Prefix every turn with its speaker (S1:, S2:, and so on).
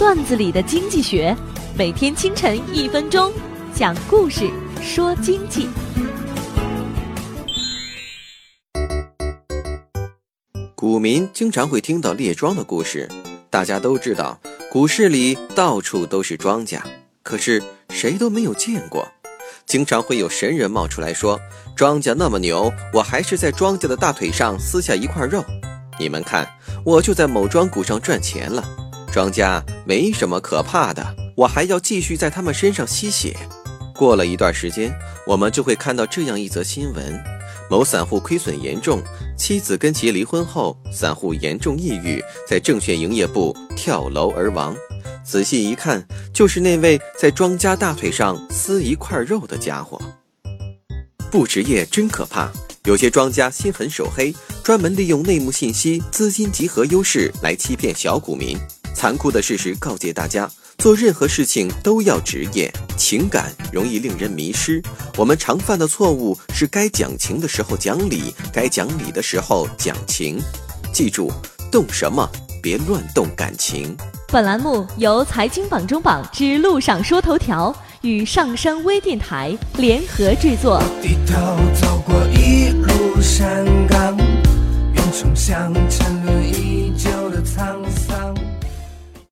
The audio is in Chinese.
S1: 段子里的经济学，每天清晨一分钟，讲故事说经济。
S2: 股民经常会听到列庄的故事，大家都知道，股市里到处都是庄家，可是谁都没有见过。经常会有神人冒出来说：“庄家那么牛，我还是在庄家的大腿上撕下一块肉。你们看，我就在某庄股上赚钱了。庄家没什么可怕的，我还要继续在他们身上吸血。”过了一段时间，我们就会看到这样一则新闻：某散户亏损严重，妻子跟其离婚后，散户严重抑郁，在证券营业部跳楼而亡。仔细一看，就是那位在庄家大腿上撕一块肉的家伙。不职业真可怕，有些庄家心狠手黑，专门利用内幕信息、资金集合优势来欺骗小股民。残酷的事实告诫大家，做任何事情都要职业，情感容易令人迷失。我们常犯的错误是该讲情的时候讲理，该讲理的时候讲情。记住，动什么别乱动感情。
S1: 本栏目由财经榜中榜之路上说头条与上山微电台联合制作。
S3: 低头走过一路山岗，愿冲向沉沦一